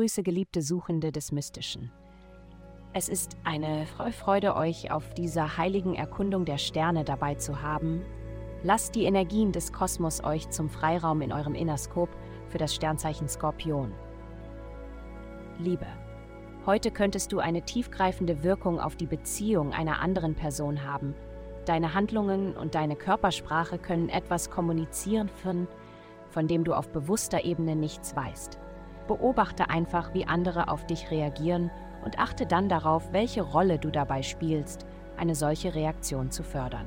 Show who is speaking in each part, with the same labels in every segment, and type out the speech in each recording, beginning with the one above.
Speaker 1: Grüße, geliebte Suchende des Mystischen. Es ist eine Freude, euch auf dieser heiligen Erkundung der Sterne dabei zu haben. Lasst die Energien des Kosmos euch zum Freiraum in eurem Innerskop für das Sternzeichen Skorpion. Liebe. Heute könntest du eine tiefgreifende Wirkung auf die Beziehung einer anderen Person haben. Deine Handlungen und deine Körpersprache können etwas kommunizieren, von, dem du auf bewusster Ebene nichts weißt. Beobachte einfach, wie andere auf dich reagieren und achte dann darauf, welche Rolle du dabei spielst, eine solche Reaktion zu fördern.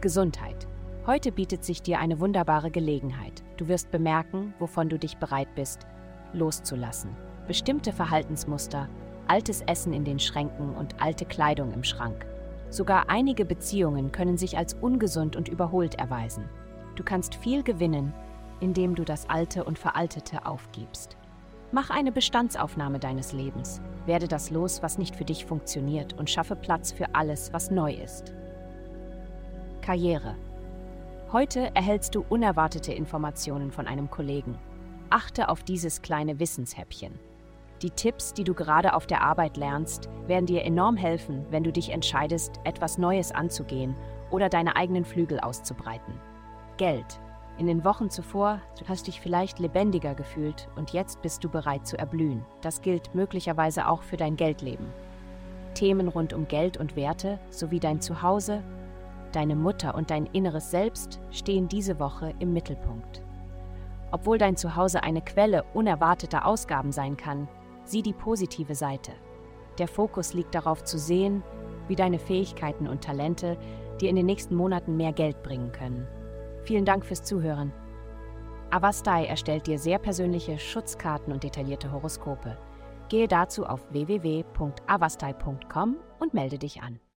Speaker 1: Gesundheit. Heute bietet sich dir eine wunderbare Gelegenheit. Du wirst bemerken, wovon du dich bereit bist, loszulassen. Bestimmte Verhaltensmuster, altes Essen in den Schränken und alte Kleidung im Schrank. Sogar einige Beziehungen können sich als ungesund und überholt erweisen. Du kannst viel gewinnen, indem du das Alte und Veraltete aufgibst. Mach eine Bestandsaufnahme deines Lebens. Werde das los, was nicht für dich funktioniert und schaffe Platz für alles, was neu ist. Karriere. Heute erhältst du unerwartete Informationen von einem Kollegen. Achte auf dieses kleine Wissenshäppchen. Die Tipps, die du gerade auf der Arbeit lernst, werden dir enorm helfen, wenn du dich entscheidest, etwas Neues anzugehen oder deine eigenen Flügel auszubreiten. Geld. In den Wochen zuvor hast du dich vielleicht lebendiger gefühlt und jetzt bist du bereit zu erblühen. Das gilt möglicherweise auch für dein Geldleben. Themen rund um Geld und Werte sowie dein Zuhause, deine Mutter und dein inneres Selbst stehen diese Woche im Mittelpunkt. Obwohl dein Zuhause eine Quelle unerwarteter Ausgaben sein kann, sieh die positive Seite. Der Fokus liegt darauf zu sehen, wie deine Fähigkeiten und Talente dir in den nächsten Monaten mehr Geld bringen können. Vielen Dank fürs Zuhören. Avastai erstellt dir sehr persönliche Schutzkarten und detaillierte Horoskope. Gehe dazu auf www.avastai.com und melde dich an.